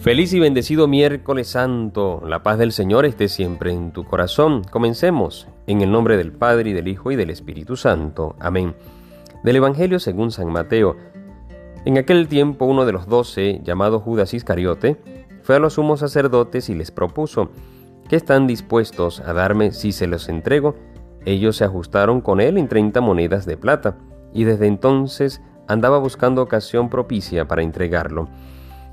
Feliz y bendecido miércoles santo. La paz del Señor esté siempre en tu corazón. Comencemos en el nombre del Padre y del Hijo y del Espíritu Santo. Amén. Del Evangelio según San Mateo. En aquel tiempo uno de los doce, llamado Judas Iscariote, fue a los sumos sacerdotes y les propuso, ¿qué están dispuestos a darme si se los entrego? Ellos se ajustaron con él en treinta monedas de plata, y desde entonces andaba buscando ocasión propicia para entregarlo.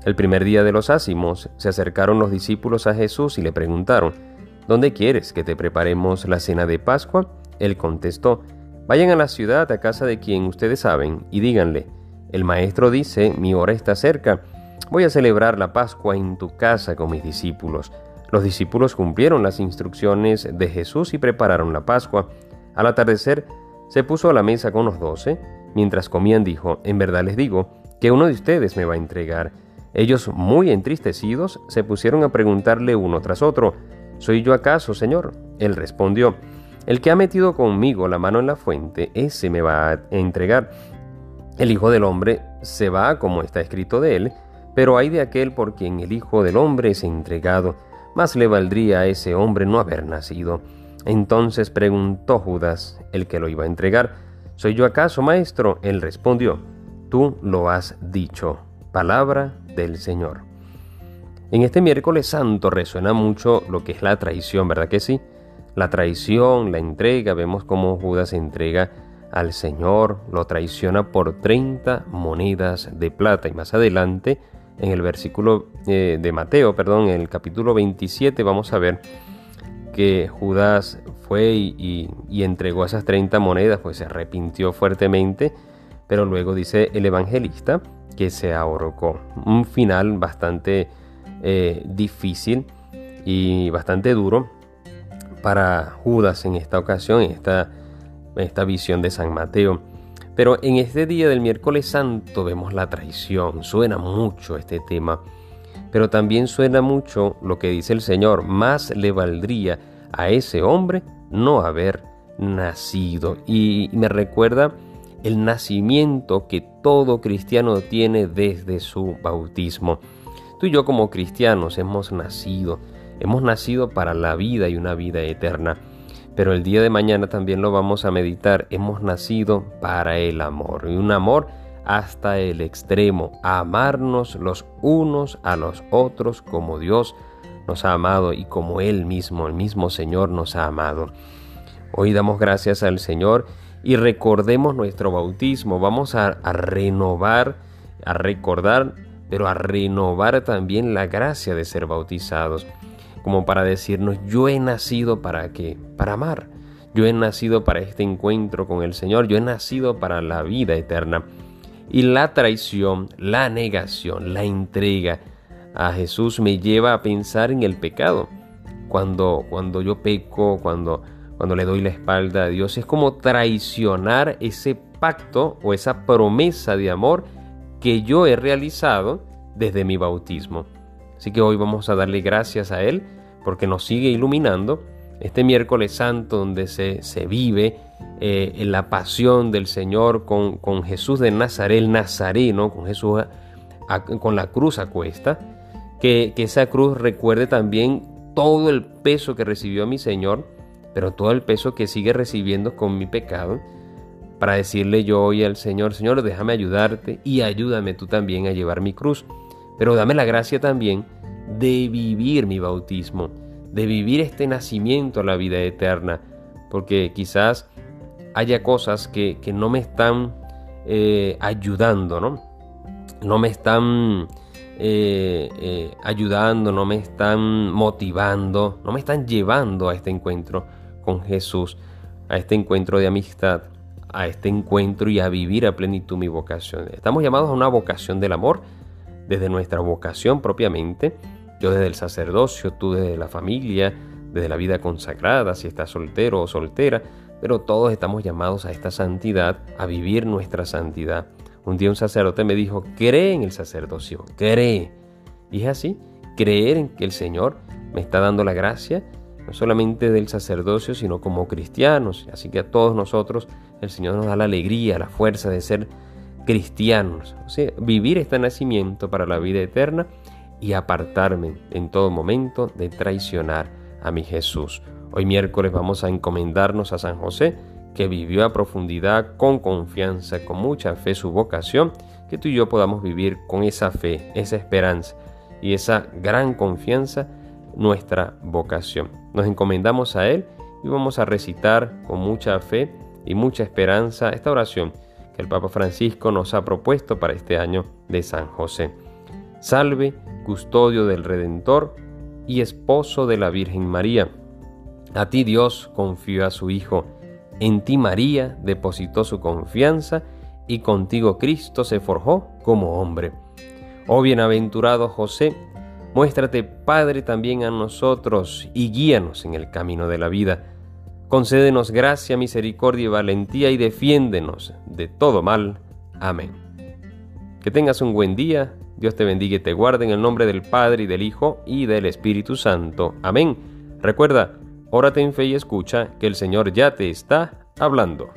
El primer día de los ácimos se acercaron los discípulos a Jesús y le preguntaron, ¿Dónde quieres que te preparemos la cena de Pascua? Él contestó, Vayan a la ciudad a casa de quien ustedes saben y díganle, el maestro dice, mi hora está cerca, voy a celebrar la Pascua en tu casa con mis discípulos. Los discípulos cumplieron las instrucciones de Jesús y prepararon la Pascua. Al atardecer, se puso a la mesa con los doce. Mientras comían dijo, en verdad les digo, que uno de ustedes me va a entregar. Ellos, muy entristecidos, se pusieron a preguntarle uno tras otro, ¿Soy yo acaso, Señor? Él respondió, El que ha metido conmigo la mano en la fuente, ese me va a entregar. El Hijo del Hombre se va como está escrito de él, pero hay de aquel por quien el Hijo del Hombre es entregado, más le valdría a ese hombre no haber nacido. Entonces preguntó Judas, el que lo iba a entregar, ¿Soy yo acaso, maestro? Él respondió, Tú lo has dicho. Palabra del Señor. En este miércoles santo resuena mucho lo que es la traición, ¿verdad que sí? La traición, la entrega, vemos cómo Judas entrega al Señor, lo traiciona por 30 monedas de plata y más adelante en el versículo eh, de Mateo, perdón, en el capítulo 27 vamos a ver que Judas fue y, y entregó esas 30 monedas, pues se arrepintió fuertemente, pero luego dice el evangelista que se ahorcó. Un final bastante eh, difícil y bastante duro para Judas en esta ocasión, en esta, esta visión de San Mateo. Pero en este día del miércoles santo vemos la traición, suena mucho este tema, pero también suena mucho lo que dice el Señor, más le valdría a ese hombre no haber nacido. Y me recuerda el nacimiento que todo cristiano tiene desde su bautismo. Tú y yo como cristianos hemos nacido, hemos nacido para la vida y una vida eterna. Pero el día de mañana también lo vamos a meditar, hemos nacido para el amor, y un amor hasta el extremo, amarnos los unos a los otros como Dios nos ha amado y como Él mismo, el mismo Señor nos ha amado. Hoy damos gracias al Señor y recordemos nuestro bautismo. Vamos a, renovar, a recordar, pero a renovar también la gracia de ser bautizados. Como para decirnos, yo he nacido para qué? Para amar. Yo he nacido para este encuentro con el Señor. Yo he nacido para la vida eterna. Y la traición, la negación, la entrega a Jesús me lleva a pensar en el pecado. Cuando, cuando yo peco, cuando cuando le doy la espalda a Dios, es como traicionar ese pacto o esa promesa de amor que yo he realizado desde mi bautismo. Así que hoy vamos a darle gracias a Él porque nos sigue iluminando este miércoles santo donde se, se vive eh, en la pasión del Señor con, con, Jesús de Nazaret, el Nazareno, con Jesús con la cruz a cuesta, que, que esa cruz recuerde también todo el peso que recibió mi Señor pero todo el peso que sigue recibiendo con mi pecado, para decirle yo hoy al Señor, Señor, déjame ayudarte y ayúdame tú también a llevar mi cruz, pero dame la gracia también de vivir mi bautismo, de vivir este nacimiento a la vida eterna, porque quizás haya cosas que, no me están eh, ayudando, ¿no? No me están eh, eh, ayudando, no me están motivando, no me están llevando a este encuentro con Jesús, a este encuentro de amistad, a este encuentro y a vivir a plenitud mi vocación. Estamos llamados a una vocación del amor, desde nuestra vocación propiamente, yo desde el sacerdocio, tú desde la familia, desde la vida consagrada, si estás soltero o soltera, pero todos estamos llamados a esta santidad, a vivir nuestra santidad. Un día un sacerdote me dijo, cree en el sacerdocio, cree. Y es así, creer en que el Señor me está dando la gracia no solamente del sacerdocio, sino como cristianos. Así que a todos nosotros el Señor nos da la alegría, la fuerza de ser cristianos. O sea, vivir este nacimiento para la vida eterna y apartarme en todo momento de traicionar a mi Jesús. Hoy miércoles vamos a encomendarnos a San José, que vivió a profundidad, con confianza, con mucha fe su vocación, que tú y yo podamos vivir con esa fe, esa esperanza y esa gran confianza nuestra vocación. Nos encomendamos a Él y vamos a recitar con mucha fe y mucha esperanza esta oración que el Papa Francisco nos ha propuesto para este año de San José. Salve, custodio del Redentor y esposo de la Virgen María. A ti Dios confió a su Hijo, en ti María depositó su confianza y contigo Cristo se forjó como hombre. Oh bienaventurado José, muéstrate Padre también a nosotros y guíanos en el camino de la vida. Concédenos gracia, misericordia y valentía y defiéndenos de todo mal. Amén. Que tengas un buen día, Dios te bendiga y te guarde en el nombre del Padre y del Hijo y del Espíritu Santo. Amén. Recuerda, órate en fe y escucha que el Señor ya te está hablando.